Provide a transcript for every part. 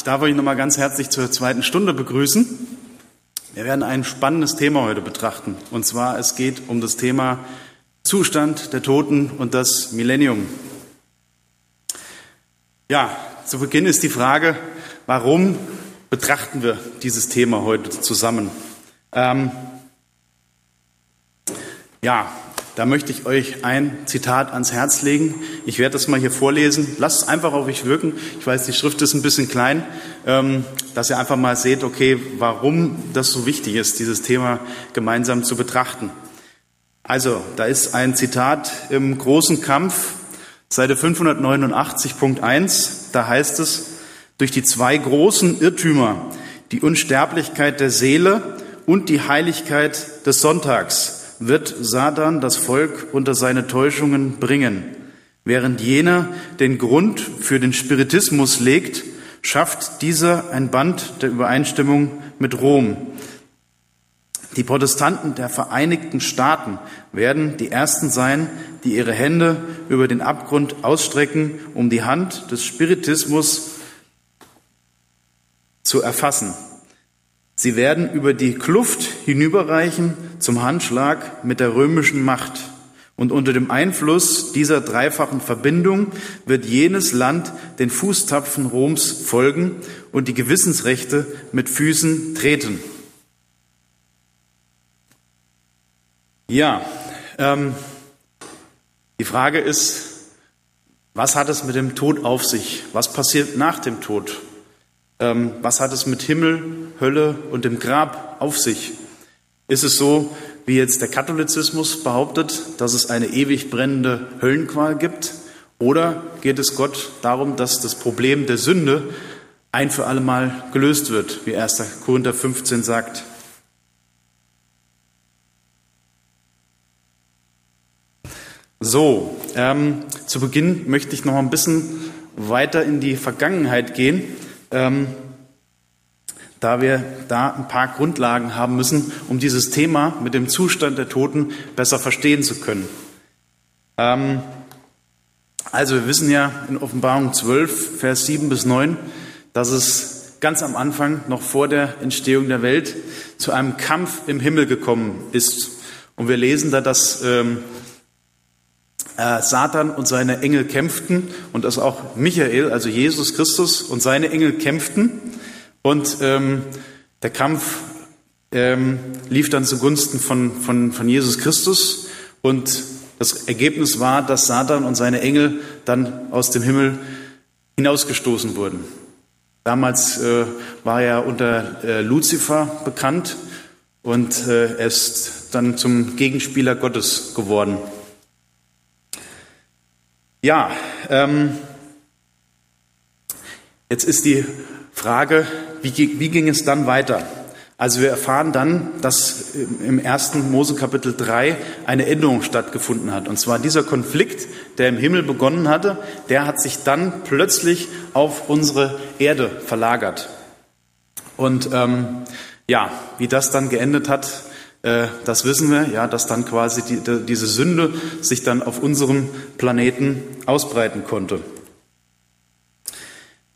ich darf euch nochmal ganz herzlich zur zweiten Stunde begrüßen. Wir werden ein spannendes Thema heute betrachten. Und zwar, es geht um das Thema Zustand der Toten und das Millennium. Ja, zu Beginn ist die Frage, warum betrachten wir dieses Thema heute zusammen? Ähm, ja, da möchte ich euch ein Zitat ans Herz legen. Ich werde das mal hier vorlesen. Lasst es einfach auf euch wirken. Ich weiß, die Schrift ist ein bisschen klein, ähm, dass ihr einfach mal seht, okay, warum das so wichtig ist, dieses Thema gemeinsam zu betrachten. Also, da ist ein Zitat im großen Kampf, Seite 589.1. Da heißt es, durch die zwei großen Irrtümer, die Unsterblichkeit der Seele und die Heiligkeit des Sonntags, wird Satan das Volk unter seine Täuschungen bringen. Während jener den Grund für den Spiritismus legt, schafft dieser ein Band der Übereinstimmung mit Rom. Die Protestanten der Vereinigten Staaten werden die Ersten sein, die ihre Hände über den Abgrund ausstrecken, um die Hand des Spiritismus zu erfassen. Sie werden über die Kluft hinüberreichen zum Handschlag mit der römischen Macht. Und unter dem Einfluss dieser dreifachen Verbindung wird jenes Land den Fußtapfen Roms folgen und die Gewissensrechte mit Füßen treten. Ja, ähm, die Frage ist, was hat es mit dem Tod auf sich? Was passiert nach dem Tod? Ähm, was hat es mit Himmel, Hölle und dem Grab auf sich? Ist es so, wie jetzt der Katholizismus behauptet, dass es eine ewig brennende Höllenqual gibt? Oder geht es Gott darum, dass das Problem der Sünde ein für alle Mal gelöst wird, wie 1. Korinther 15 sagt? So, ähm, zu Beginn möchte ich noch ein bisschen weiter in die Vergangenheit gehen ähm, da wir da ein paar Grundlagen haben müssen, um dieses Thema mit dem Zustand der Toten besser verstehen zu können. Ähm, also wir wissen ja in Offenbarung 12, Vers 7 bis 9, dass es ganz am Anfang, noch vor der Entstehung der Welt, zu einem Kampf im Himmel gekommen ist. Und wir lesen da, dass ähm, äh, Satan und seine Engel kämpften und dass auch Michael, also Jesus Christus und seine Engel kämpften. Und ähm, der Kampf ähm, lief dann zugunsten von, von, von Jesus Christus. Und das Ergebnis war, dass Satan und seine Engel dann aus dem Himmel hinausgestoßen wurden. Damals äh, war er unter äh, Luzifer bekannt und äh, er ist dann zum Gegenspieler Gottes geworden. Ja, ähm, jetzt ist die Frage, wie, wie ging es dann weiter? Also wir erfahren dann, dass im ersten Mose Kapitel 3 eine Änderung stattgefunden hat. Und zwar dieser Konflikt, der im Himmel begonnen hatte, der hat sich dann plötzlich auf unsere Erde verlagert. Und ähm, ja, wie das dann geendet hat, äh, das wissen wir, ja, dass dann quasi die, die, diese Sünde sich dann auf unserem Planeten ausbreiten konnte.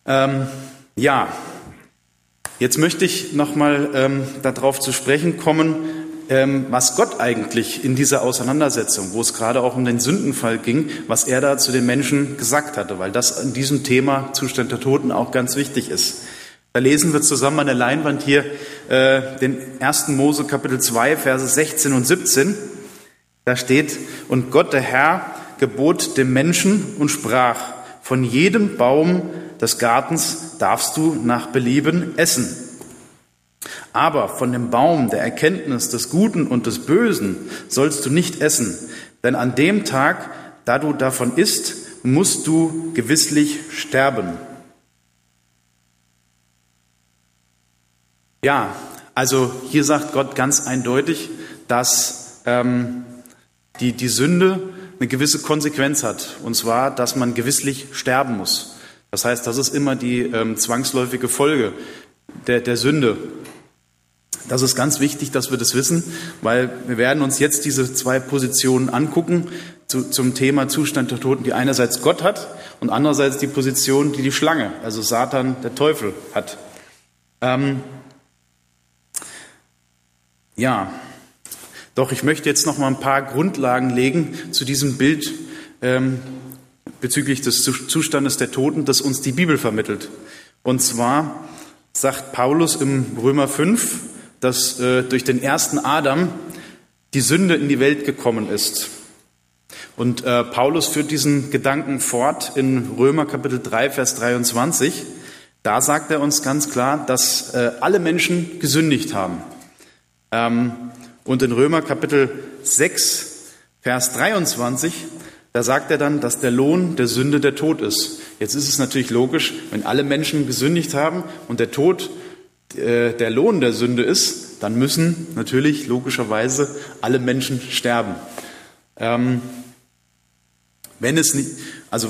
Ähm, ja, jetzt möchte ich nochmal ähm, darauf zu sprechen kommen, ähm, was Gott eigentlich in dieser Auseinandersetzung, wo es gerade auch um den Sündenfall ging, was er da zu den Menschen gesagt hatte, weil das in diesem Thema Zustand der Toten auch ganz wichtig ist. Da lesen wir zusammen an der Leinwand hier äh, den 1. Mose Kapitel 2, Verse 16 und 17. Da steht, und Gott der Herr gebot dem Menschen und sprach, von jedem Baum des Gartens darfst du nach Belieben essen. Aber von dem Baum der Erkenntnis des Guten und des Bösen sollst du nicht essen, denn an dem Tag, da du davon isst, musst du gewisslich sterben. Ja, also hier sagt Gott ganz eindeutig, dass ähm, die, die Sünde eine gewisse Konsequenz hat. Und zwar, dass man gewisslich sterben muss. Das heißt, das ist immer die ähm, zwangsläufige Folge der, der Sünde. Das ist ganz wichtig, dass wir das wissen, weil wir werden uns jetzt diese zwei Positionen angucken. zu, zum Thema Zustand der Toten, die einerseits Gott hat und andererseits die Position, die die Schlange, also Satan, der Teufel, hat. Ähm, ja, doch ich möchte jetzt noch mal ein paar Grundlagen legen zu diesem Bild ähm, bezüglich des Zustandes der Toten, das uns die Bibel vermittelt. Und zwar sagt Paulus im Römer 5, dass äh, durch den ersten Adam die Sünde in die Welt gekommen ist. Und äh, Paulus führt diesen Gedanken fort in Römer Kapitel 3, Vers 23. Da sagt er uns ganz klar, dass äh, alle Menschen gesündigt haben. Ähm, und in Römer Kapitel 6, Vers 23, da sagt er dann, dass der Lohn der Sünde der Tod ist. Jetzt ist es natürlich logisch, wenn alle Menschen gesündigt haben und der Tod äh, der Lohn der Sünde ist, dann müssen natürlich logischerweise alle Menschen sterben. Ähm, wenn es nicht, also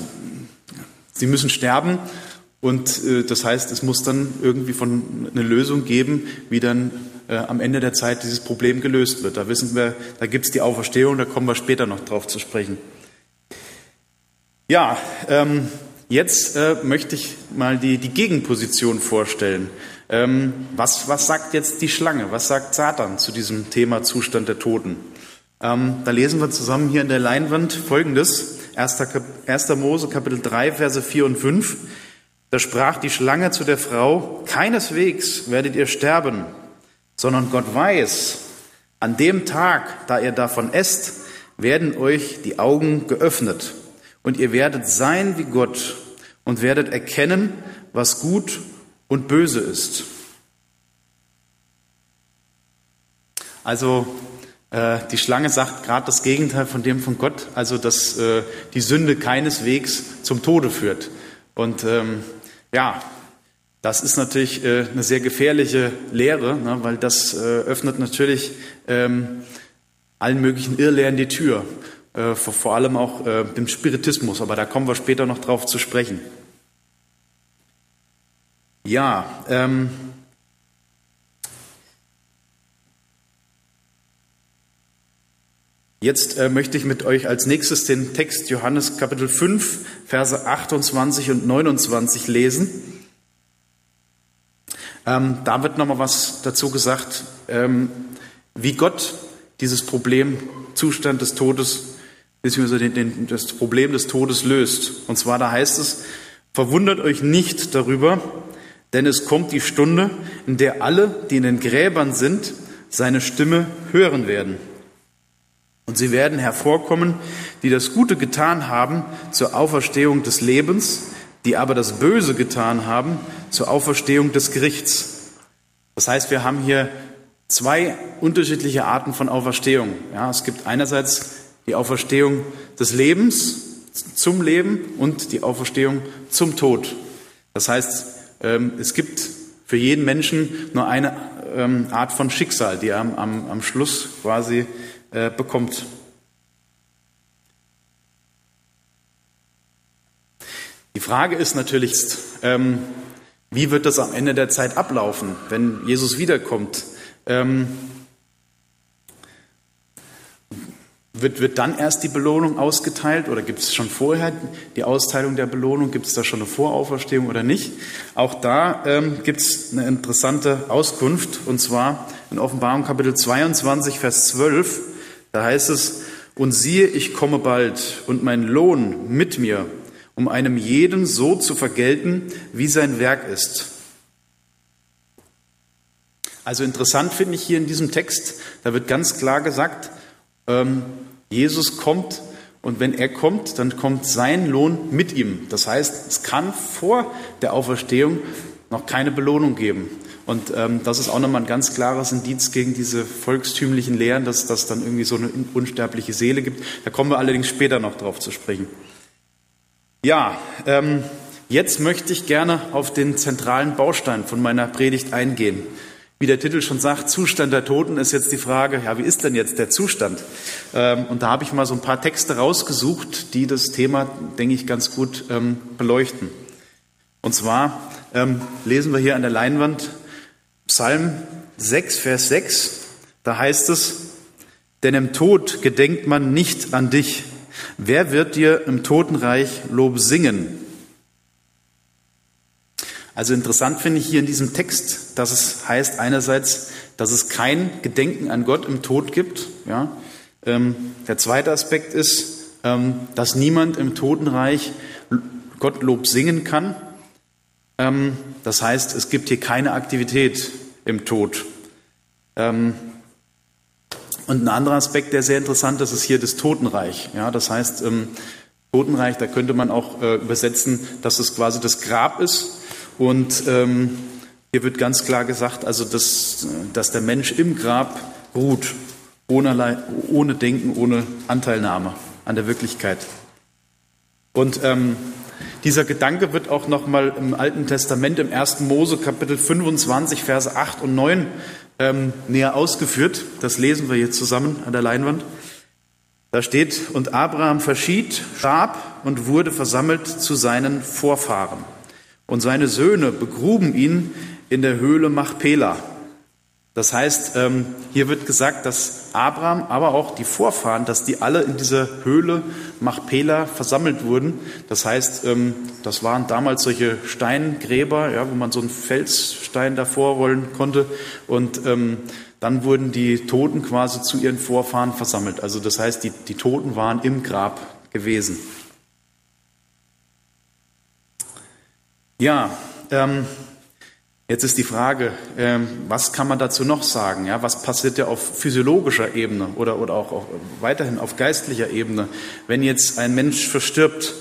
sie müssen sterben und äh, das heißt, es muss dann irgendwie von eine Lösung geben, wie dann äh, am Ende der Zeit dieses Problem gelöst wird. Da wissen wir, da gibt es die Auferstehung, da kommen wir später noch drauf zu sprechen. Ja, ähm, jetzt äh, möchte ich mal die, die Gegenposition vorstellen. Ähm, was, was sagt jetzt die Schlange? Was sagt Satan zu diesem Thema Zustand der Toten? Ähm, da lesen wir zusammen hier in der Leinwand Folgendes. 1. 1. Mose Kapitel 3, Verse 4 und 5. Da sprach die Schlange zu der Frau, keineswegs werdet ihr sterben, sondern Gott weiß, an dem Tag, da ihr davon esst, werden euch die Augen geöffnet und ihr werdet sein wie Gott und werdet erkennen, was gut und böse ist. Also äh, die Schlange sagt gerade das Gegenteil von dem von Gott, also dass äh, die Sünde keineswegs zum Tode führt. Und ähm, ja, das ist natürlich äh, eine sehr gefährliche Lehre, ne, weil das äh, öffnet natürlich ähm, allen möglichen Irrlehren die Tür, äh, vor, allem auch äh, dem Spiritismus, aber da kommen wir später noch drauf zu sprechen. Ja, ähm, Jetzt äh, möchte ich mit euch als nächstes den Text Johannes Kapitel 5, Verse 28 und 29 lesen. Ähm, da wird nochmal was dazu gesagt, ähm, wie Gott dieses Problem, Zustand des Todes, beziehungsweise den, den, das Problem des Todes löst. Und zwar da heißt es, verwundert euch nicht darüber, denn es kommt die Stunde, in der alle, die in den Gräbern sind, seine Stimme hören werden. Und sie werden hervorkommen, die das Gute getan haben zur Auferstehung des Lebens, die aber das Böse getan haben zur Auferstehung des Gerichts. Das heißt, wir haben hier zwei unterschiedliche Arten von Auferstehung. Ja, es gibt einerseits die Auferstehung des Lebens zum Leben und die Auferstehung zum Tod. Das heißt, ähm, es gibt für jeden Menschen nur eine ähm, Art von Schicksal, die er am, am, Schluss quasi äh, bekommt. Die Frage ist natürlich, ähm, wie wird das am Ende der Zeit ablaufen, wenn Jesus wiederkommt? Ähm, wird, wird dann erst die Belohnung ausgeteilt oder gibt es schon vorher die Austeilung der Belohnung? Gibt es da schon eine Vorauferstehung oder nicht? Auch da ähm, gibt es eine interessante Auskunft und zwar in Offenbarung Kapitel 22, Vers 12. Da heißt es, und siehe, ich komme bald und mein Lohn mit mir um einem jeden so zu vergelten, wie sein Werk ist. Also interessant finde ich hier in diesem Text, da wird ganz klar gesagt, ähm, Jesus kommt und wenn er kommt, dann kommt sein Lohn mit ihm. Das heißt, es kann vor der Auferstehung noch keine Belohnung geben. Und ähm, das ist auch nochmal ein ganz klares Indiz gegen diese volkstümlichen Lehren, dass das dann irgendwie so eine unsterbliche Seele gibt. Da kommen wir allerdings später noch drauf zu sprechen. Ja, ähm, jetzt möchte ich gerne auf den zentralen Baustein von meiner Predigt eingehen. Wie der Titel schon sagt, Zustand der Toten ist jetzt die Frage, ja, wie ist denn jetzt der Zustand? Ähm, und da habe ich mal so ein paar Texte rausgesucht, die das Thema, denke ich, ganz gut ähm, beleuchten. Und zwar ähm, lesen wir hier an der Leinwand Psalm 6, Vers 6. Da heißt es, denn im Tod gedenkt man nicht an dich, wer wird dir im Totenreich Lob singen? Also interessant finde ich hier in diesem Text, dass es heißt einerseits, dass es kein Gedenken an Gott im Tod gibt. Ja. Ähm, der zweite Aspekt ist, ähm, dass niemand im Totenreich Gottlob singen kann. Ähm, das heißt, es gibt hier keine Aktivität im Tod. Und ein anderer Aspekt, der sehr interessant ist, ist hier das Totenreich. Ja, das heißt, Totenreich, da könnte man auch äh, übersetzen, dass es quasi das Grab ist und ähm, hier wird ganz klar gesagt, also dass, dass der Mensch im Grab ruht, ohne, ohne Denken, ohne Anteilnahme an der Wirklichkeit. Und ähm, dieser Gedanke wird auch nochmal im Alten Testament, im 1. Mose Kapitel 25, Verse 8 und 9 ähm, näher ausgeführt. Das lesen wir jetzt zusammen an der Leinwand. Da steht, und Abraham verschied, starb und wurde versammelt zu seinen Vorfahren. Und seine Söhne begruben ihn in der Höhle Machpela. Das heißt, ähm, hier wird gesagt, dass Abraham, aber auch die Vorfahren, dass die alle in dieser Höhle Machpela versammelt wurden. Das heißt, ähm, das waren damals solche Steingräber, ja, wo man so einen Felsstein davor rollen konnte. Und ähm, dann wurden die Toten quasi zu ihren Vorfahren versammelt. Also das heißt, die, die Toten waren im Grab gewesen. Ja, ähm, jetzt ist die Frage, ähm, was kann man dazu noch sagen? Ja, was passiert ja auf physiologischer Ebene oder, oder auch, auch weiterhin auf geistlicher Ebene, wenn jetzt ein Mensch verstirbt?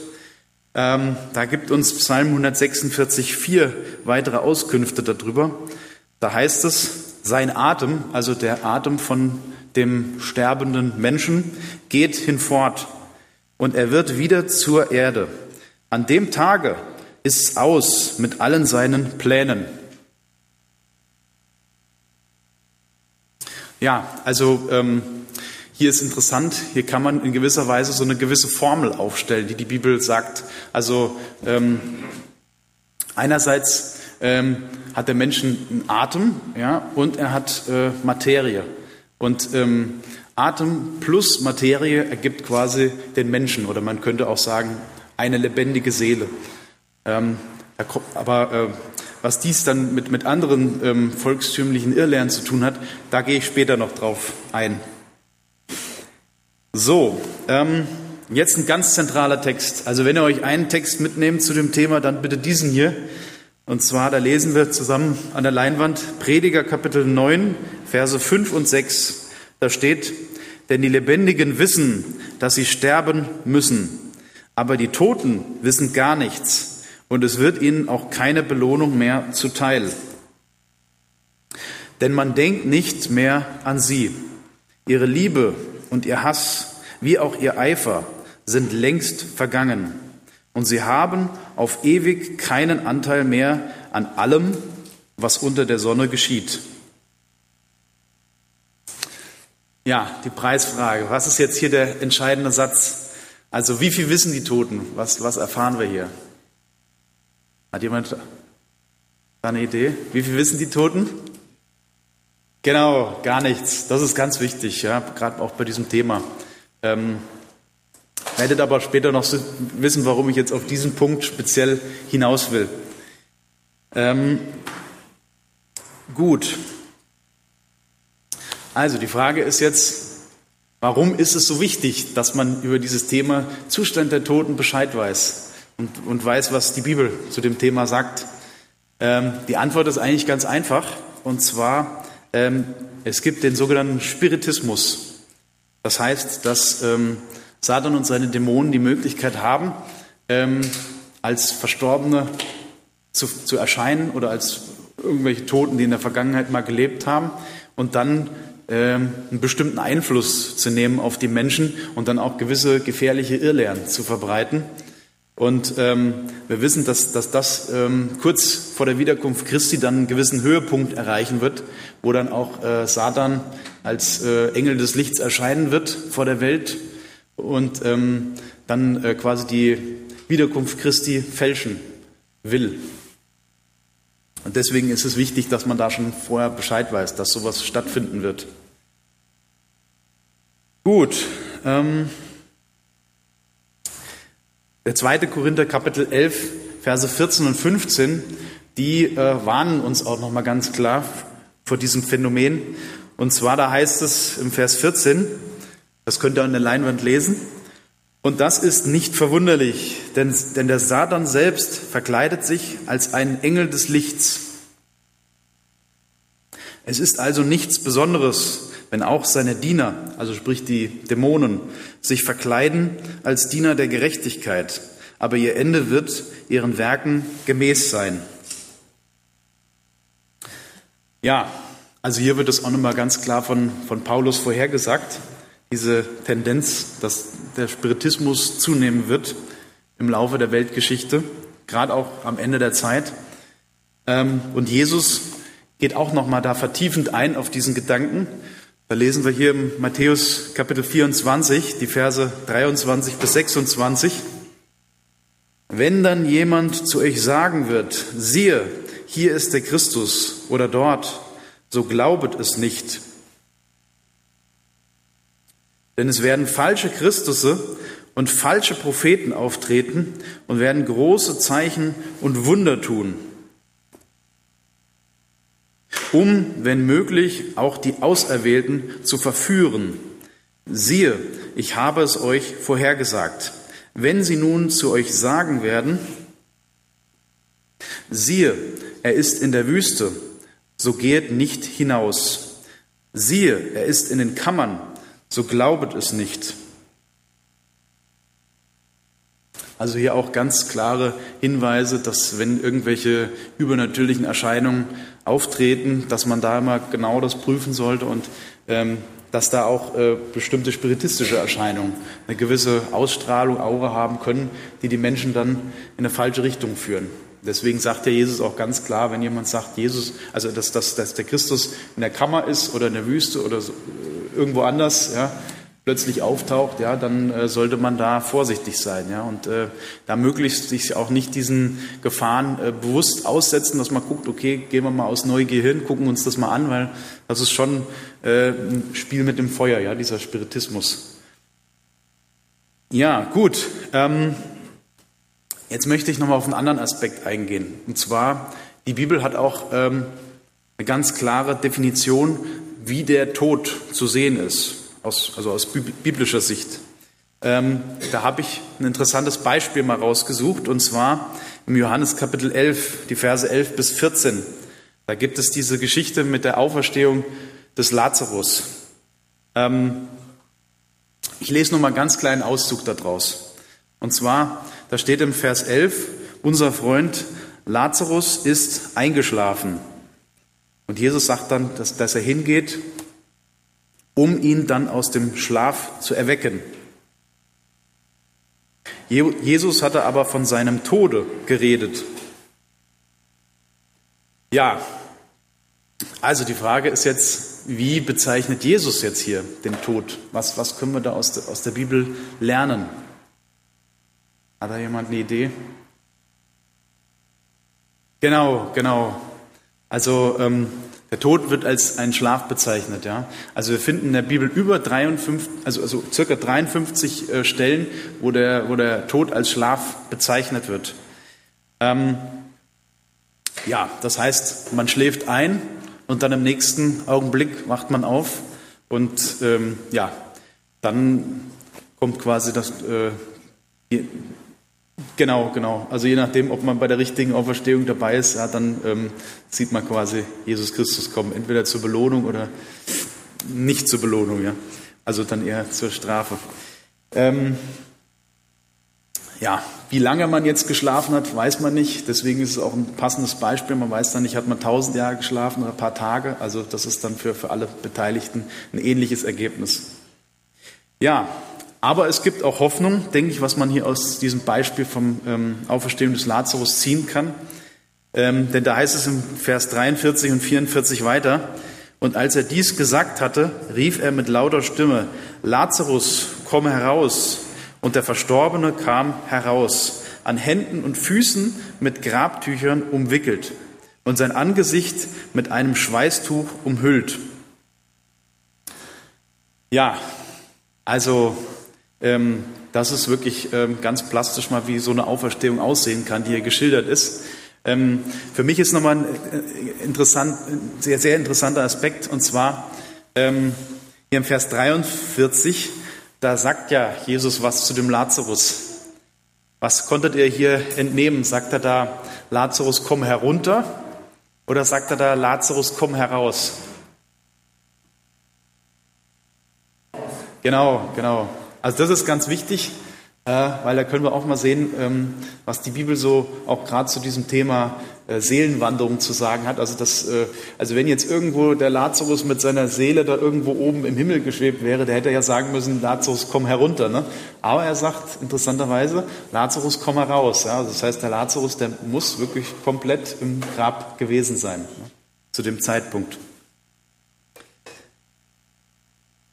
Ähm, da gibt uns Psalm 146 vier weitere Auskünfte darüber. Da heißt es, sein Atem, also der Atem von dem sterbenden Menschen, geht hinfort und er wird wieder zur Erde. An dem Tage, ist aus mit allen seinen Plänen. Ja, also ähm, hier ist interessant, hier kann man in gewisser Weise so eine gewisse Formel aufstellen, die die Bibel sagt. Also ähm, einerseits ähm, hat der Mensch einen Atem ja, und er hat äh, Materie. Und ähm, Atem plus Materie ergibt quasi den Menschen oder man könnte auch sagen eine lebendige Seele. Ähm, aber äh, was dies dann mit, mit anderen ähm, volkstümlichen Irrlehren zu tun hat, da gehe ich später noch drauf ein. So, ähm, jetzt ein ganz zentraler Text. Also wenn ihr euch einen Text mitnehmt zu dem Thema, dann bitte diesen hier. Und zwar, da lesen wir zusammen an der Leinwand Prediger Kapitel 9, Verse 5 und 6. Da steht, denn die Lebendigen wissen, dass sie sterben müssen, aber die Toten wissen gar nichts und es wird ihnen auch keine Belohnung mehr zuteil. Denn man denkt nicht mehr an sie. Ihre Liebe und ihr Hass, wie auch ihr Eifer, sind längst vergangen. Und sie haben auf ewig keinen Anteil mehr an allem, was unter der Sonne geschieht. Ja, die Preisfrage. Was ist jetzt hier der entscheidende Satz? Also wie viel wissen die Toten? Was, was erfahren wir hier? Hat jemand eine Idee? Wie viel wissen die Toten? Genau, gar nichts. Das ist ganz wichtig, ja, gerade auch bei diesem Thema. Ähm, werdet aber später noch wissen, warum ich jetzt auf diesen Punkt speziell hinaus will. Ähm, gut. Also die Frage ist jetzt, warum ist es so wichtig, dass man über dieses Thema Zustand der Toten Bescheid weiß? Und, und weiß, was die Bibel zu dem Thema sagt? Ähm, die Antwort ist eigentlich ganz einfach. Und zwar, ähm, es gibt den sogenannten Spiritismus. Das heißt, dass ähm, Satan und seine Dämonen die Möglichkeit haben, ähm, als Verstorbene zu, zu erscheinen oder als irgendwelche Toten, die in der Vergangenheit mal gelebt haben und dann ähm, einen bestimmten Einfluss zu nehmen auf die Menschen und dann auch gewisse gefährliche Irrlehren zu verbreiten. Und ähm, wir wissen, dass, dass das ähm, kurz vor der Wiederkunft Christi dann einen gewissen Höhepunkt erreichen wird, wo dann auch äh, Satan als äh, Engel des Lichts erscheinen wird vor der Welt und ähm, dann äh, quasi die Wiederkunft Christi fälschen will. Und deswegen ist es wichtig, dass man da schon vorher Bescheid weiß, dass sowas stattfinden wird. Gut. Ähm, Der zweite Korinther Kapitel 11, Verse 14 und 15, die äh, warnen uns auch nochmal ganz klar vor diesem Phänomen. Und zwar, da heißt es im Vers 14, das könnt ihr an der Leinwand lesen, und das ist nicht verwunderlich, denn, denn der Satan selbst verkleidet sich als ein Engel des Lichts. Es ist also nichts Besonderes, wenn auch seine Diener, also sprich die Dämonen, sich verkleiden als Diener der Gerechtigkeit, aber ihr Ende wird ihren Werken gemäß sein. Ja, also hier wird es auch nochmal ganz klar von, von Paulus vorhergesagt, diese Tendenz, dass der Spiritismus zunehmen wird im Laufe der Weltgeschichte, gerade auch am Ende der Zeit. Ähm, und Jesus geht auch nochmal da vertiefend ein auf diesen Gedanken da lesen wir hier im Matthäus Kapitel 24, die Verse 23 bis 26. Wenn dann jemand zu euch sagen wird, siehe, hier ist der Christus oder dort, so glaubet es nicht. Denn es werden falsche Christusse und falsche Propheten auftreten und werden große Zeichen und Wunder tun um, wenn möglich, auch die Auserwählten zu verführen. Siehe, ich habe es euch vorhergesagt. Wenn sie nun zu euch sagen werden, siehe, er ist in der Wüste, so geht nicht hinaus. Siehe, er ist in den Kammern, so glaubet es nicht. Also hier auch ganz klare Hinweise, dass wenn irgendwelche übernatürlichen Erscheinungen auftreten, dass man da immer genau das prüfen sollte und ähm, dass da auch äh, bestimmte spiritistische Erscheinungen eine gewisse Ausstrahlung, Aura haben können, die die Menschen dann in eine falsche Richtung führen. Deswegen sagt ja Jesus auch ganz klar, wenn jemand sagt, Jesus, also dass, dass, dass der Christus in der Kammer ist oder in der Wüste oder so, äh, irgendwo anders, ja, plötzlich auftaucht, ja, dann äh, sollte man da vorsichtig sein, ja, und äh, da möglichst sich auch nicht diesen Gefahren äh, bewusst aussetzen, dass man guckt, okay, gehen wir mal aus Neugier hin, gucken uns das mal an, weil das ist schon äh, ein Spiel mit dem Feuer, ja, dieser Spiritismus. Ja, gut. Ähm, jetzt möchte ich nochmal auf einen anderen Aspekt eingehen, und zwar die Bibel hat auch ähm, eine ganz klare Definition, wie der Tod zu sehen ist aus, also aus biblischer Sicht. Ähm, da habe ich ein interessantes Beispiel mal rausgesucht, und zwar im Johannes Kapitel 11, die Verse 11 bis 14. Da gibt es diese Geschichte mit der Auferstehung des Lazarus. Ähm, ich lese nur mal einen ganz kleinen Auszug daraus. Und zwar, da steht im Vers 11, unser Freund Lazarus ist eingeschlafen. Und Jesus sagt dann, dass, dass er hingeht um ihn dann aus dem Schlaf zu erwecken. Jesus hatte aber von seinem Tode geredet. Ja, also die Frage ist jetzt, wie bezeichnet Jesus jetzt hier den Tod? Was, was können wir da aus der, aus der Bibel lernen? Hat da jemand eine Idee? Genau, genau. Also ähm, der Tod wird als ein Schlaf bezeichnet. Ja? Also wir finden in der Bibel über 53, also, also circa 53 äh, Stellen, wo der, wo der Tod als Schlaf bezeichnet wird. Ähm, ja, das heißt, man schläft ein und dann im nächsten Augenblick wacht man auf und ähm, ja, dann kommt quasi das, äh, Genau, genau. Also je nachdem, ob man bei der richtigen Auferstehung dabei ist, ja, dann ähm, sieht man quasi Jesus Christus kommen, entweder zur Belohnung oder nicht zur Belohnung, ja. Also dann eher zur Strafe. Ähm, ja, wie lange man jetzt geschlafen hat, weiß man nicht. Deswegen ist es auch ein passendes Beispiel. Man weiß dann nicht, hat man tausend Jahre geschlafen oder ein paar Tage. Also das ist dann für, für alle Beteiligten ein ähnliches Ergebnis. Ja, aber es gibt auch Hoffnung, denke ich, was man hier aus diesem Beispiel vom ähm, Auferstehung des Lazarus ziehen kann. Ähm, denn da heißt es im Vers 43 und 44 weiter, und als er dies gesagt hatte, rief er mit lauter Stimme, Lazarus, komme heraus. Und der Verstorbene kam heraus, an Händen und Füßen mit Grabtüchern umwickelt und sein Angesicht mit einem Schweißtuch umhüllt. Ja, also ähm, das ist wirklich ähm, ganz plastisch mal, wie so eine Auferstehung aussehen kann, die hier geschildert ist. Ähm, für mich ist nochmal ein äh, interessant, sehr, sehr interessanter Aspekt, und zwar ähm, hier im Vers 43, da sagt ja Jesus was zu dem Lazarus. Was konntet ihr hier entnehmen? Sagt er da, Lazarus, komm herunter? Oder sagt er da, Lazarus, komm heraus? Genau, genau. Also das ist ganz wichtig, äh, weil da können wir auch mal sehen, ähm, was die Bibel so auch gerade zu diesem Thema äh, Seelenwanderung zu sagen hat. Also, das, äh, also wenn jetzt irgendwo der Lazarus mit seiner Seele da irgendwo oben im Himmel geschwebt wäre, der hätte ja sagen müssen, Lazarus, komm herunter. Ne? Aber er sagt interessanterweise, Lazarus, komm heraus. Ja? Also das heißt, der Lazarus, der muss wirklich komplett im Grab gewesen sein ne? zu dem Zeitpunkt.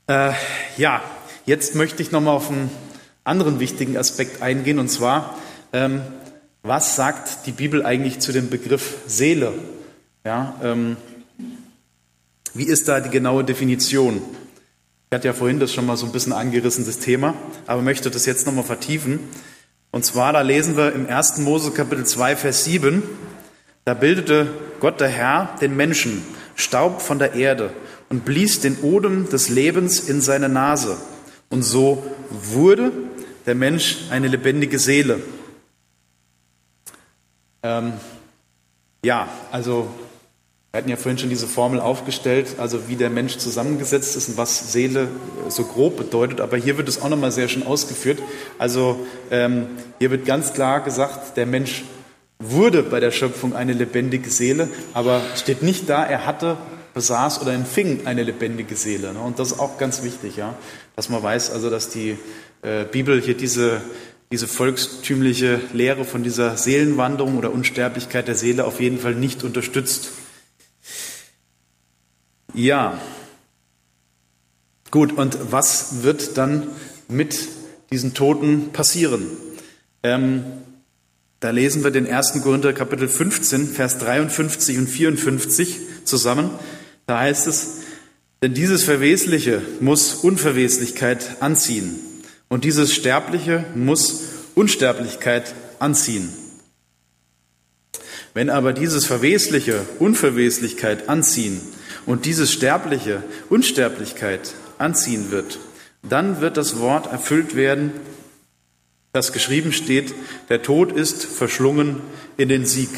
Äh, ja, jetzt möchte ich nochmal auf einen anderen wichtigen Aspekt eingehen, und zwar, ähm, was sagt die Bibel eigentlich zu dem Begriff Seele? Ja, ähm, wie ist da die genaue Definition? Ich hatte ja vorhin das schon mal so ein bisschen angerissen, das Thema, aber möchte das jetzt nochmal vertiefen. Und zwar, da lesen wir im 1. Mose Kapitel 2, Vers 7, da bildete Gott der Herr den Menschen, Staub von der Erde und blies den Odem des Lebens in seine Nase. Und so wurde der Mensch eine lebendige Seele. Ähm, ja, also wir hatten ja vorhin schon diese Formel aufgestellt, also wie der Mensch zusammengesetzt ist und was Seele so grob bedeutet. Aber hier wird es auch nochmal sehr schön ausgeführt. Also ähm, hier wird ganz klar gesagt, der Mensch wurde bei der Schöpfung eine lebendige Seele, aber steht nicht da, er hatte, besaß oder empfing eine lebendige Seele. Ne? Und das ist auch ganz wichtig, ja, dass man weiß, also dass die äh, Bibel hier diese diese volkstümliche Lehre von dieser Seelenwanderung oder Unsterblichkeit der Seele auf jeden Fall nicht unterstützt. Ja, gut, und was wird dann mit diesen Toten passieren? Ähm, da lesen wir den 1. Korinther Kapitel 15, Vers 53 und 54 zusammen. Da heißt es, denn dieses Verwesliche muss Unverweslichkeit anziehen und dieses Sterbliche muss Unsterblichkeit anziehen. Wenn aber dieses Verwesliche Unverweslichkeit anziehen und dieses Sterbliche Unsterblichkeit anziehen wird, dann wird das Wort erfüllt werden, das geschrieben steht, der Tod ist verschlungen in den Sieg.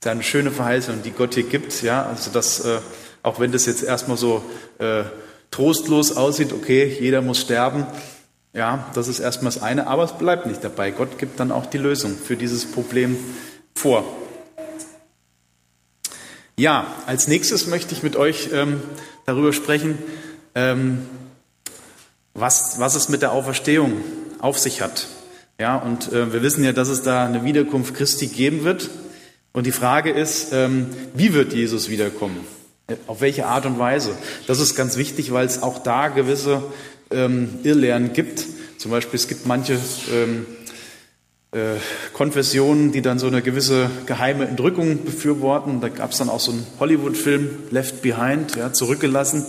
Das ist eine schöne Verheißung, die Gott hier gibt, ja, also das, äh, auch wenn das jetzt erstmal so äh, trostlos aussieht, okay, jeder muss sterben. Ja, das ist erstmal das eine, aber es bleibt nicht dabei. Gott gibt dann auch die Lösung für dieses Problem vor. Ja, als nächstes möchte ich mit euch ähm, darüber sprechen, ähm, was, was es mit der Auferstehung auf sich hat. Ja, und äh, wir wissen ja, dass es da eine Wiederkunft Christi geben wird. Und die Frage ist, ähm, wie wird Jesus wiederkommen? Auf welche Art und Weise? Das ist ganz wichtig, weil es auch da gewisse ähm, Irrlehren gibt. Zum Beispiel, es gibt manche ähm, äh, Konfessionen, die dann so eine gewisse geheime Entrückung befürworten. Da gab es dann auch so einen Hollywood-Film, Left Behind, ja, zurückgelassen.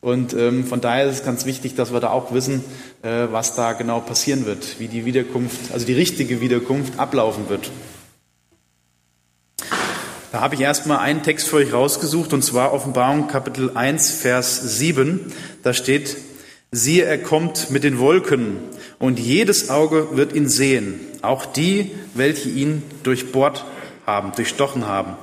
Und ähm, von daher ist es ganz wichtig, dass wir da auch wissen, äh, was da genau passieren wird, wie die Wiederkunft, also die richtige Wiederkunft ablaufen wird. Da habe ich erstmal einen Text für euch rausgesucht, und zwar Offenbarung Kapitel 1, Vers 7. Da steht, siehe, er kommt mit den Wolken, und jedes Auge wird ihn sehen, auch die, welche ihn durchbohrt haben, durchstochen haben.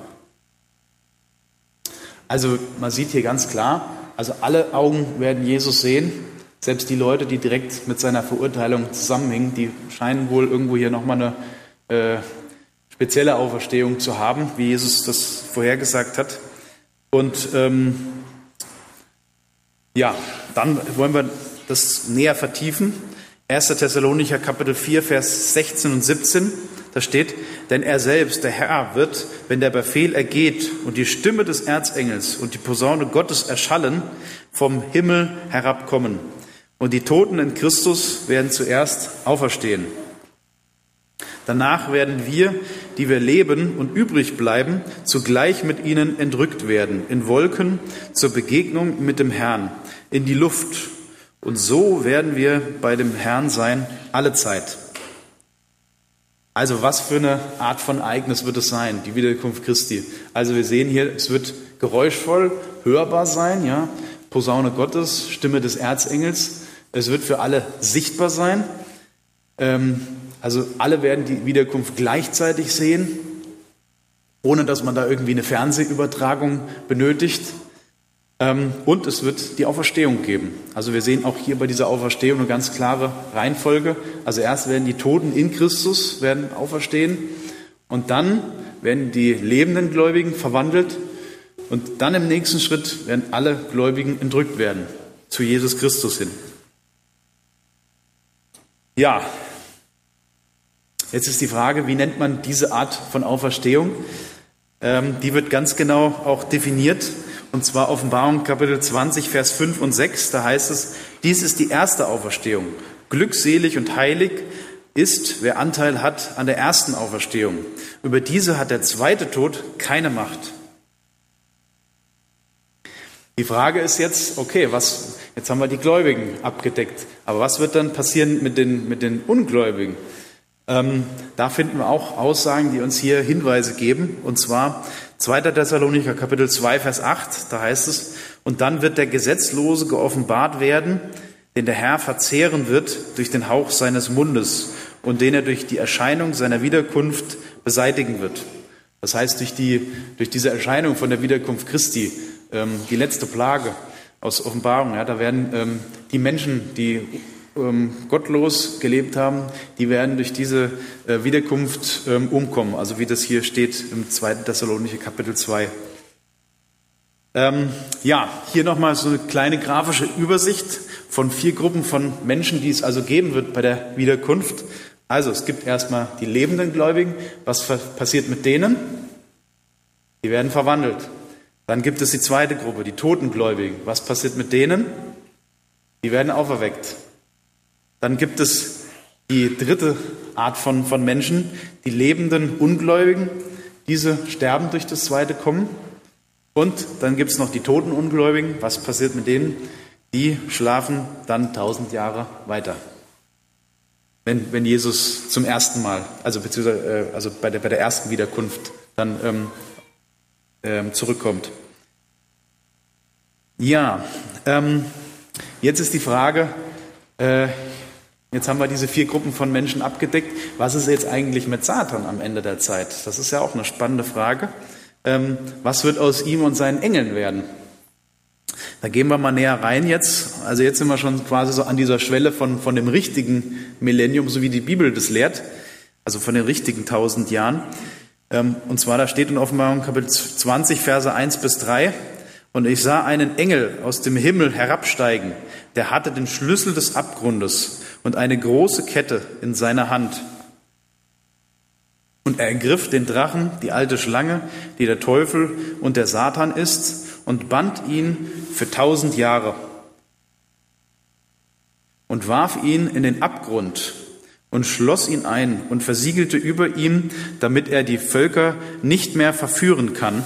Also man sieht hier ganz klar, also alle Augen werden Jesus sehen, selbst die Leute, die direkt mit seiner Verurteilung zusammenhängen, die scheinen wohl irgendwo hier nochmal eine äh, spezielle Auferstehung zu haben, wie Jesus das vorhergesagt hat. Und ähm, ja, dann wollen wir das näher vertiefen. 1. Thessalonicher Kapitel 4, Vers 16 und 17, da steht, denn er selbst, der Herr, wird, wenn der Befehl ergeht und die Stimme des Erzengels und die Posaune Gottes erschallen, vom Himmel herabkommen. Und die Toten in Christus werden zuerst auferstehen. Danach werden wir, die wir leben und übrig bleiben, zugleich mit ihnen entrückt werden, in Wolken zur Begegnung mit dem Herrn, in die Luft. Und so werden wir bei dem Herrn sein alle Zeit. Also was für eine Art von Ereignis wird es sein, die Wiederkunft Christi? Also wir sehen hier, es wird geräuschvoll hörbar sein, ja, Posaune Gottes, Stimme des Erzengels. Es wird für alle sichtbar sein. Ähm, also alle werden die Wiederkunft gleichzeitig sehen, ohne dass man da irgendwie eine Fernsehübertragung benötigt. Ähm, und es wird die Auferstehung geben. Also wir sehen auch hier bei dieser Auferstehung eine ganz klare Reihenfolge. Also erst werden die Toten in Christus werden auferstehen und dann werden die lebenden Gläubigen verwandelt und dann im nächsten Schritt werden alle Gläubigen entrückt werden zu Jesus Christus hin. Ja, jetzt ist die Frage, wie nennt man diese Art von Auferstehung? Ähm, die wird ganz genau auch definiert und zwar Offenbarung Kapitel 20, Vers 5 und 6. Da heißt es, dies ist die erste Auferstehung. Glückselig und heilig ist, wer Anteil hat an der ersten Auferstehung. Über diese hat der zweite Tod keine Macht. Die Frage ist jetzt, okay, was, jetzt haben wir die Gläubigen abgedeckt, aber was wird dann passieren mit den, mit den Ungläubigen? Ähm, da finden wir auch Aussagen, die uns hier Hinweise geben. Und zwar 2. Thessalonicher Kapitel 2, Vers 8, da heißt es, und dann wird der Gesetzlose geoffenbart werden, den der Herr verzehren wird durch den Hauch seines Mundes und den er durch die Erscheinung seiner Wiederkunft beseitigen wird. Das heißt, durch, die, durch diese Erscheinung von der Wiederkunft Christi, ähm, die letzte Plage aus Offenbarung, ja, da werden ähm, die Menschen, die gottlos gelebt haben, die werden durch diese äh, Wiederkunft ähm, umkommen. Also wie das hier steht im 2. Thessalonicher Kapitel 2. Ähm, ja, hier nochmal so eine kleine grafische Übersicht von vier Gruppen von Menschen, die es also geben wird bei der Wiederkunft. Also es gibt erstmal die lebenden Gläubigen. Was passiert mit denen? Die werden verwandelt. Dann gibt es die zweite Gruppe, die Totengläubigen. Was passiert mit denen? Die werden auferweckt. Dann gibt es die dritte Art von, von Menschen, die lebenden Ungläubigen. Diese sterben durch das zweite Kommen. Und dann gibt es noch die toten Ungläubigen. Was passiert mit denen? Die schlafen dann tausend Jahre weiter. Wenn, wenn Jesus zum ersten Mal, also beziehungsweise äh, also bei, der, bei der ersten Wiederkunft dann ähm, ähm, zurückkommt. Ja, ähm, jetzt ist die Frage, äh, Jetzt haben wir diese vier Gruppen von Menschen abgedeckt. Was ist jetzt eigentlich mit Satan am Ende der Zeit? Das ist ja auch eine spannende Frage. Ähm, was wird aus ihm und seinen Engeln werden? Da gehen wir mal näher rein jetzt. Also jetzt sind wir schon quasi so an dieser Schwelle von, von dem richtigen Millennium, so wie die Bibel das lehrt. Also von den richtigen tausend Jahren. Ähm, und zwar, da steht in Offenbarung Kapitel 20, Verse 1 bis 3. Und ich sah einen Engel aus dem Himmel herabsteigen. Der hatte den Schlüssel des Abgrundes und eine große Kette in seiner Hand. Und er ergriff den Drachen, die alte Schlange, die der Teufel und der Satan ist, und band ihn für tausend Jahre und warf ihn in den Abgrund und schloss ihn ein und versiegelte über ihm, damit er die Völker nicht mehr verführen kann,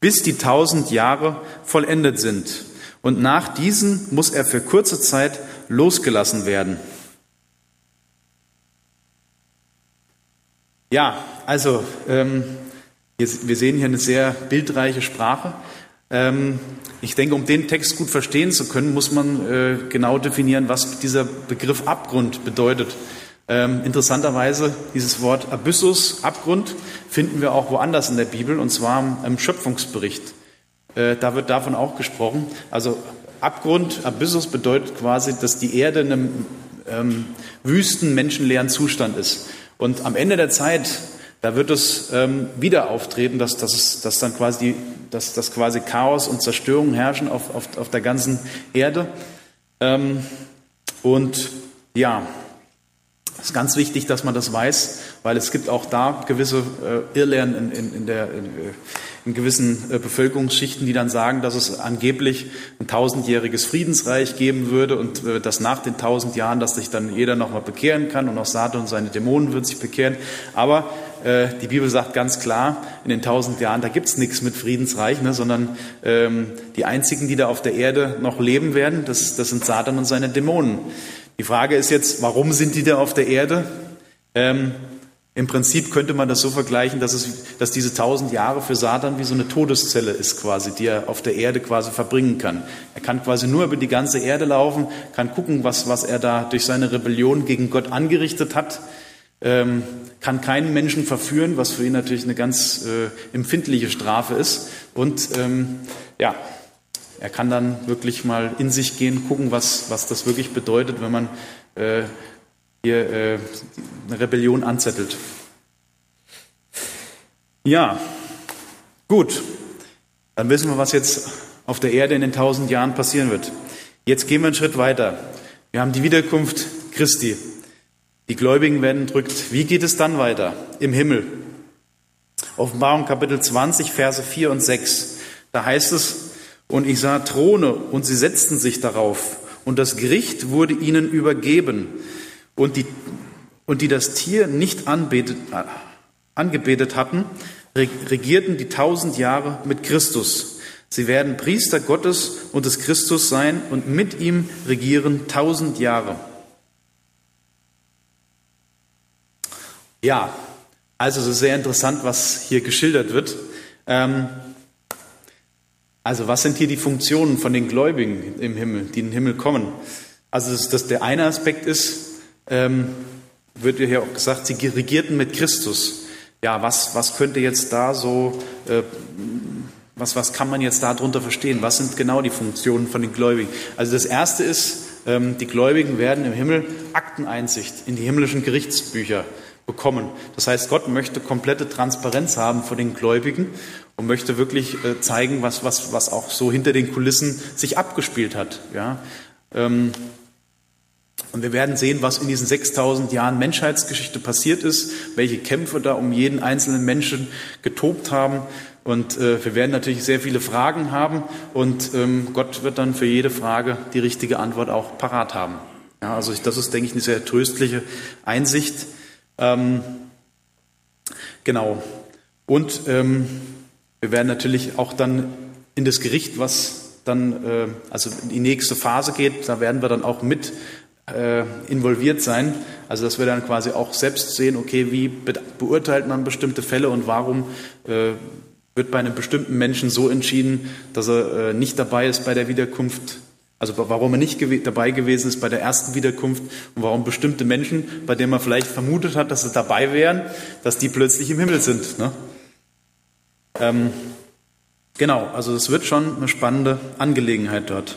bis die tausend Jahre vollendet sind. Und nach diesen muss er für kurze Zeit losgelassen werden. Ja, also ähm, wir sehen hier eine sehr bildreiche Sprache. Ähm, ich denke, um den Text gut verstehen zu können, muss man äh, genau definieren, was dieser Begriff Abgrund bedeutet. Ähm, interessanterweise, dieses Wort Abyssus, Abgrund, finden wir auch woanders in der Bibel, und zwar im Schöpfungsbericht. Äh, da wird davon auch gesprochen. Also Abgrund, Abyssus bedeutet quasi, dass die Erde in einem ähm, wüsten, menschenleeren Zustand ist. Und am Ende der Zeit, da wird es ähm, wieder auftreten, dass, dass, es, dass dann quasi, die, dass, dass quasi Chaos und Zerstörung herrschen auf, auf, auf der ganzen Erde. Ähm, und ja, es ist ganz wichtig, dass man das weiß, weil es gibt auch da gewisse äh, Irrlehren in, in, in, der, in, äh, in gewissen äh, Bevölkerungsschichten, die dann sagen, dass es angeblich ein tausendjähriges Friedensreich geben würde und äh, dass nach den tausend Jahren, dass sich dann jeder nochmal bekehren kann und auch Satan und seine Dämonen würden sich bekehren. Aber äh, die Bibel sagt ganz klar, in den tausend Jahren, da gibt's nichts mit Friedensreich, ne, sondern ähm, die einzigen, die da auf der Erde noch leben werden, das, das sind Satan und seine Dämonen. Die Frage ist jetzt, warum sind die da auf der Erde? Ähm, Im Prinzip könnte man das so vergleichen, dass, es, dass diese tausend Jahre für Satan wie so eine Todeszelle ist quasi, die er auf der Erde quasi verbringen kann. Er kann quasi nur über die ganze Erde laufen, kann gucken, was, was er da durch seine Rebellion gegen Gott angerichtet hat, ähm, kann keinen Menschen verführen, was für ihn natürlich eine ganz äh, empfindliche Strafe ist. Und ähm, ja, er kann dann wirklich mal in sich gehen, gucken, was, was das wirklich bedeutet, wenn man äh, hier äh, eine Rebellion anzettelt. Ja, gut. Dann wissen wir, was jetzt auf der Erde in den tausend Jahren passieren wird. Jetzt gehen wir einen Schritt weiter. Wir haben die Wiederkunft Christi. Die Gläubigen werden drückt. Wie geht es dann weiter? Im Himmel. Offenbarung Kapitel 20, Verse 4 und 6. Da heißt es, und ich sah Throne und sie setzten sich darauf und das Gericht wurde ihnen übergeben und die, und die das Tier nicht anbetet, angebetet hatten, regierten die tausend Jahre mit Christus. Sie werden Priester Gottes und des Christus sein und mit ihm regieren tausend Jahre. Ja, also es ist sehr interessant, was hier geschildert wird. Ähm, also was sind hier die Funktionen von den Gläubigen im Himmel, die in den Himmel kommen? Also dass das der eine Aspekt ist, ähm, wird hier auch gesagt, sie regierten mit Christus. Ja, was, was könnte jetzt da so, äh, was, was kann man jetzt darunter verstehen? Was sind genau die Funktionen von den Gläubigen? Also das erste ist, ähm, die Gläubigen werden im Himmel Akteneinsicht in die himmlischen Gerichtsbücher bekommen. Das heißt, Gott möchte komplette Transparenz haben vor den Gläubigen und möchte wirklich äh, zeigen, was, was, was auch so hinter den Kulissen sich abgespielt hat. Ja? Ähm, und wir werden sehen, was in diesen 6000 Jahren Menschheitsgeschichte passiert ist, welche Kämpfe da um jeden einzelnen Menschen getobt haben. Und äh, wir werden natürlich sehr viele Fragen haben und ähm, Gott wird dann für jede Frage die richtige Antwort auch parat haben. Ja, also das ist, denke ich, eine sehr tröstliche Einsicht. Ähm, genau. Und ähm, wir werden natürlich auch dann in das Gericht, was dann äh, also in die nächste Phase geht, da werden wir dann auch mit involviert sein. Also dass wir dann quasi auch selbst sehen, okay, wie be beurteilt man bestimmte Fälle und warum äh, wird bei einem bestimmten Menschen so entschieden, dass er äh, nicht dabei ist bei der Wiederkunft also warum er nicht dabei gewesen ist bei der ersten Wiederkunft und warum bestimmte Menschen, bei denen man vielleicht vermutet hat, dass sie dabei wären, dass die plötzlich im Himmel sind. Ne? Ähm, genau, also es wird schon eine spannende Angelegenheit dort.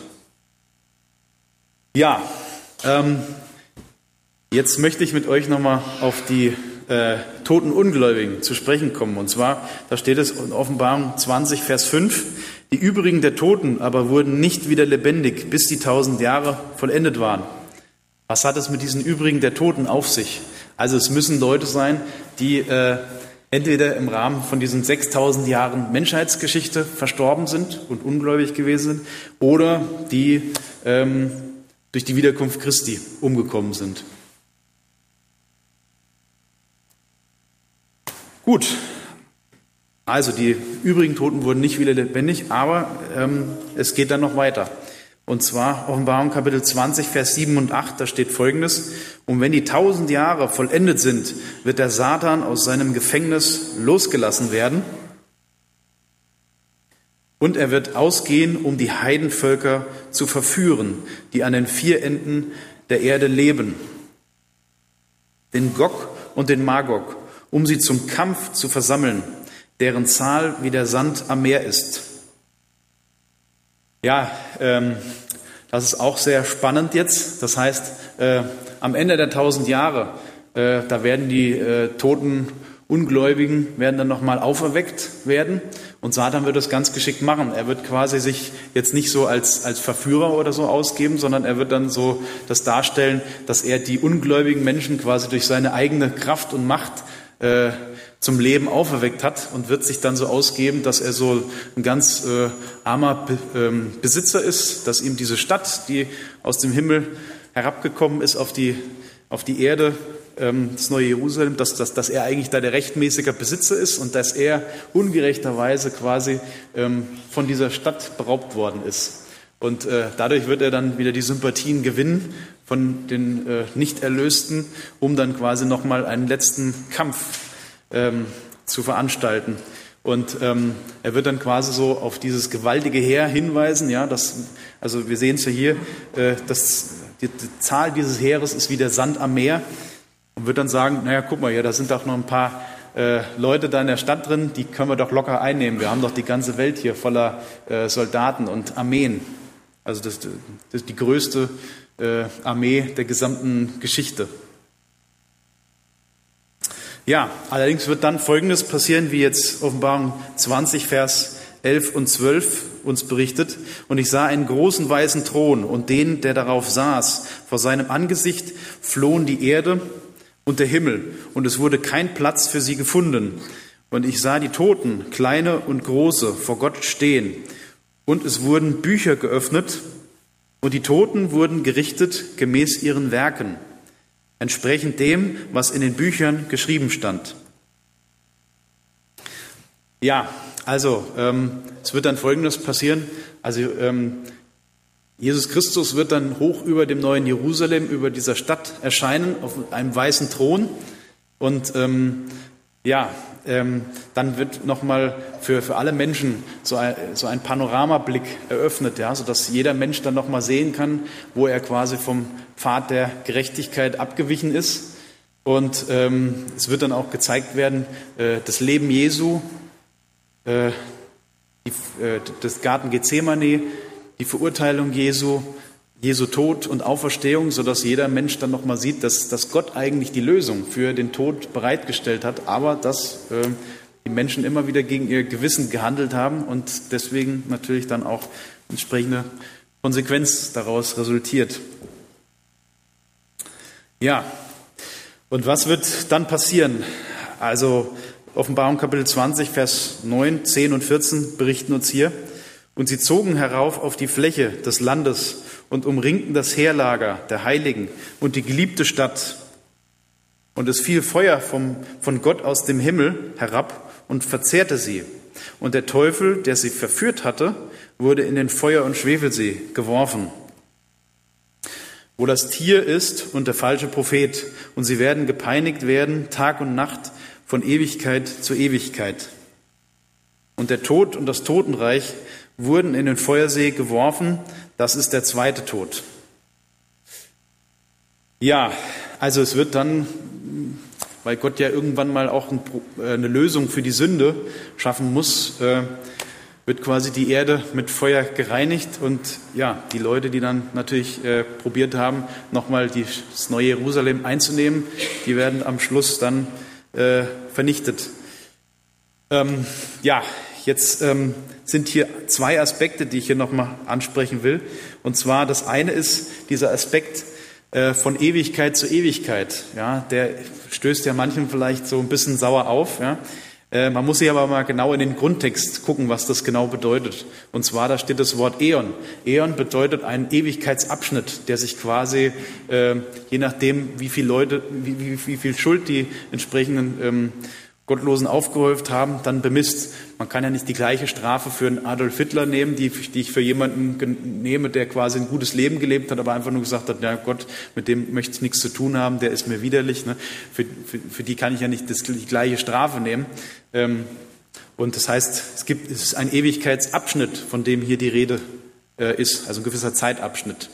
Ja, ähm, jetzt möchte ich mit euch nochmal auf die äh, toten Ungläubigen zu sprechen kommen. Und zwar, da steht es in Offenbarung 20, Vers 5, die übrigen der Toten aber wurden nicht wieder lebendig, bis die tausend Jahre vollendet waren. Was hat es mit diesen übrigen der Toten auf sich? Also es müssen Leute sein, die äh, entweder im Rahmen von diesen 6000 Jahren Menschheitsgeschichte verstorben sind und ungläubig gewesen sind oder die ähm, durch die Wiederkunft Christi umgekommen sind. Gut, also die übrigen Toten wurden nicht wieder lebendig, aber ähm, es geht dann noch weiter. Und zwar Offenbarung Kapitel 20, Vers 7 und 8, da steht folgendes. Und wenn die tausend Jahre vollendet sind, wird der Satan aus seinem Gefängnis losgelassen werden. Und er wird ausgehen, um die Heidenvölker zu verführen, die an den vier Enden der Erde leben. Den Gog und den Magog, um sie zum Kampf zu versammeln deren Zahl wie der Sand am Meer ist. Ja, ähm, das ist auch sehr spannend jetzt. Das heißt, äh, am Ende der tausend Jahre, äh, da werden die äh, toten Ungläubigen werden dann nochmal auferweckt werden und Satan wird das ganz geschickt machen. Er wird quasi sich jetzt nicht so als, als Verführer oder so ausgeben, sondern er wird dann so das darstellen, dass er die ungläubigen Menschen quasi durch seine eigene Kraft und Macht äh, zum Leben auferweckt hat und wird sich dann so ausgeben, dass er so ein ganz äh, armer Be ähm, Besitzer ist, dass ihm diese Stadt, die aus dem Himmel herabgekommen ist auf die auf die Erde, das neue Jerusalem, dass, dass, dass er eigentlich da der rechtmäßige Besitzer ist und dass er ungerechterweise quasi ähm, von dieser Stadt beraubt worden ist. Und äh, dadurch wird er dann wieder die Sympathien gewinnen von den äh, Nichterlösten, um dann quasi nochmal einen letzten Kampf ähm, zu veranstalten. Und ähm, er wird dann quasi so auf dieses gewaltige Heer hinweisen. Ja, das, also wir sehen es ja hier, äh, das, die, die Zahl dieses Heeres ist wie der Sand am Meer. Und wird dann sagen, naja, guck mal, ja, da sind doch noch ein paar äh, Leute da in der Stadt drin, die können wir doch locker einnehmen. Wir haben doch die ganze Welt hier voller äh, Soldaten und Armeen. Also das, das ist die größte äh, Armee der gesamten Geschichte. Ja, allerdings wird dann Folgendes passieren, wie jetzt Offenbarung 20, Vers 11 und 12 uns berichtet. Und ich sah einen großen weißen Thron und den, der darauf saß. Vor seinem Angesicht flohen die Erde und der Himmel, und es wurde kein Platz für sie gefunden. Und ich sah die Toten, kleine und große, vor Gott stehen. Und es wurden Bücher geöffnet, und die Toten wurden gerichtet gemäß ihren Werken entsprechend dem, was in den Büchern geschrieben stand. Ja, also ähm, es wird dann Folgendes passieren. Also ähm, Jesus Christus wird dann hoch über dem neuen Jerusalem, über dieser Stadt erscheinen, auf einem weißen Thron. Und ähm, ja, ähm, dann wird nochmal für, für alle Menschen so ein, so ein Panoramablick eröffnet, ja, sodass jeder Mensch dann nochmal sehen kann, wo er quasi vom Pfad der Gerechtigkeit abgewichen ist. Und ähm, es wird dann auch gezeigt werden, äh, das Leben Jesu, äh, die, äh, das Garten Gethsemane, die Verurteilung Jesu, Jesu Tod und Auferstehung, sodass jeder Mensch dann nochmal sieht, dass, dass Gott eigentlich die Lösung für den Tod bereitgestellt hat, aber dass äh, die Menschen immer wieder gegen ihr Gewissen gehandelt haben und deswegen natürlich dann auch entsprechende Konsequenz daraus resultiert. Ja, und was wird dann passieren? Also Offenbarung Kapitel 20, Vers 9, 10 und 14 berichten uns hier. Und sie zogen herauf auf die Fläche des Landes und umringten das Heerlager der Heiligen und die geliebte Stadt. Und es fiel Feuer vom, von Gott aus dem Himmel herab und verzehrte sie. Und der Teufel, der sie verführt hatte, wurde in den Feuer- und Schwefelsee geworfen, wo das Tier ist und der falsche Prophet. Und sie werden gepeinigt werden, Tag und Nacht, von Ewigkeit zu Ewigkeit. Und der Tod und das Totenreich wurden in den Feuersee geworfen. Das ist der zweite Tod. Ja, also es wird dann, weil Gott ja irgendwann mal auch äh, eine Lösung für die Sünde schaffen muss, äh, wird quasi die Erde mit Feuer gereinigt und ja, die Leute, die dann natürlich äh, probiert haben, nochmal das neue Jerusalem einzunehmen, die werden am Schluss dann vernichtet. Ähm, ja, jetzt ähm, sind hier zwei Aspekte, die ich hier nochmal ansprechen will. Und zwar das eine ist dieser Aspekt äh, von Ewigkeit zu Ewigkeit. Ja, der stößt ja manchen vielleicht so ein bisschen sauer auf. Ja. Äh, man muss sich aber mal genau in den Grundtext gucken, was das genau bedeutet. Und zwar, da steht das Wort Äon. Äon bedeutet einen Ewigkeitsabschnitt, der sich quasi, äh, je nachdem, wie viele Leute, wie, wie, wie viel Schuld die entsprechenden ähm, Gottlosen aufgehäuft haben, dann bemisst. Man kann ja nicht die gleiche Strafe für einen Adolf Hitler nehmen, die, die ich für jemanden nehme, der quasi ein gutes Leben gelebt hat, aber einfach nur gesagt hat, ja Gott, mit dem möchte ich nichts zu tun haben, der ist mir widerlich. Ne? Für, für, für die kann ich ja nicht das, die gleiche Strafe nehmen. Ähm, und das heißt, es gibt es ist ein Ewigkeitsabschnitt, von dem hier die Rede äh, ist, also ein gewisser Zeitabschnitt.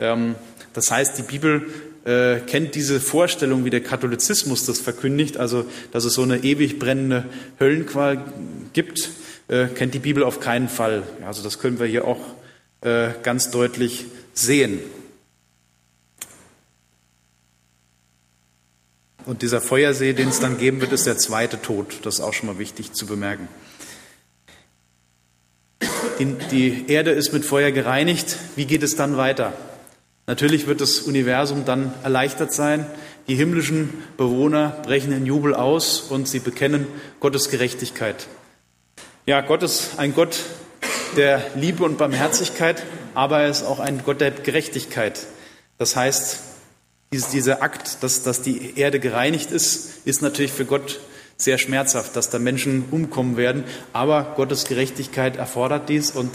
Ähm, das heißt, die Bibel äh, kennt diese Vorstellung, wie der Katholizismus das verkündigt, also dass es so eine ewig brennende Höllenqual gibt, äh, kennt die Bibel auf keinen Fall. Also das können wir hier auch äh, ganz deutlich sehen. Und dieser Feuersee, den es dann geben wird, ist der zweite Tod. Das ist auch schon mal wichtig zu bemerken. Die, die Erde ist mit Feuer gereinigt. Wie geht es dann weiter? Natürlich wird das Universum dann erleichtert sein. Die himmlischen Bewohner brechen in Jubel aus und sie bekennen Gottes Gerechtigkeit. Ja, Gott ist ein Gott der Liebe und Barmherzigkeit, aber er ist auch ein Gott der Gerechtigkeit. Das heißt, dieser Akt, dass, dass die Erde gereinigt ist, ist natürlich für Gott sehr schmerzhaft, dass da Menschen umkommen werden. Aber Gottes Gerechtigkeit erfordert dies und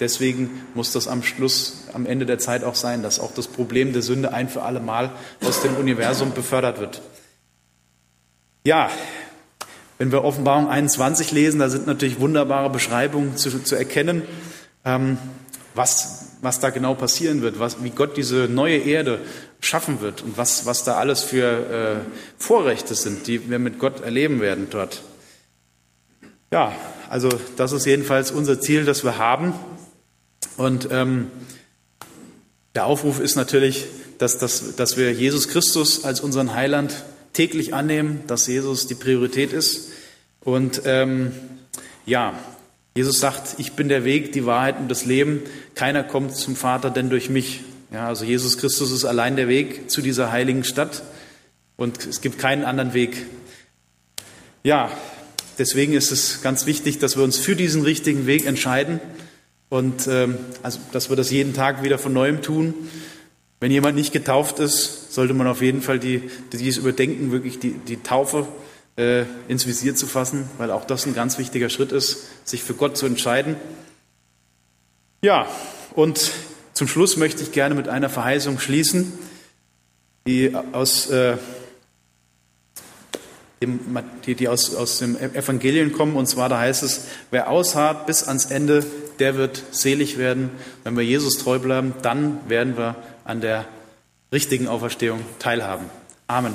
deswegen muss das am Schluss, am Ende der Zeit auch sein, dass auch das Problem der Sünde ein für alle Mal aus dem Universum befördert wird. Ja, wenn wir Offenbarung 21 lesen, da sind natürlich wunderbare Beschreibungen zu, zu erkennen, ähm, was, was da genau passieren wird, was, wie Gott diese neue Erde schaffen wird und was, was da alles für äh, Vorrechte sind, die wir mit Gott erleben werden dort. Ja, also das ist jedenfalls unser Ziel, das wir haben. Und ähm, der Aufruf ist natürlich, dass, dass, dass wir Jesus Christus als unseren Heiland täglich annehmen, dass Jesus die Priorität ist. Und ähm, ja, Jesus sagt, ich bin der Weg, die Wahrheit und das Leben. Keiner kommt zum Vater denn durch mich. Ja, also Jesus Christus ist allein der Weg zu dieser heiligen Stadt und es gibt keinen anderen Weg. Ja, deswegen ist es ganz wichtig, dass wir uns für diesen richtigen Weg entscheiden und ähm, also, dass wir das jeden Tag wieder von neuem tun. Wenn jemand nicht getauft ist, sollte man auf jeden Fall die, dieses Überdenken, wirklich die, die Taufe äh, ins Visier zu fassen, weil auch das ein ganz wichtiger Schritt ist, sich für Gott zu entscheiden. Ja, und zum Schluss möchte ich gerne mit einer Verheißung schließen, die aus, äh, die, die aus, aus dem Evangelien kommen. Und zwar da heißt es, wer ausharrt bis ans Ende, der wird selig werden. Wenn wir Jesus treu bleiben, dann werden wir an der richtigen Auferstehung teilhaben. Amen.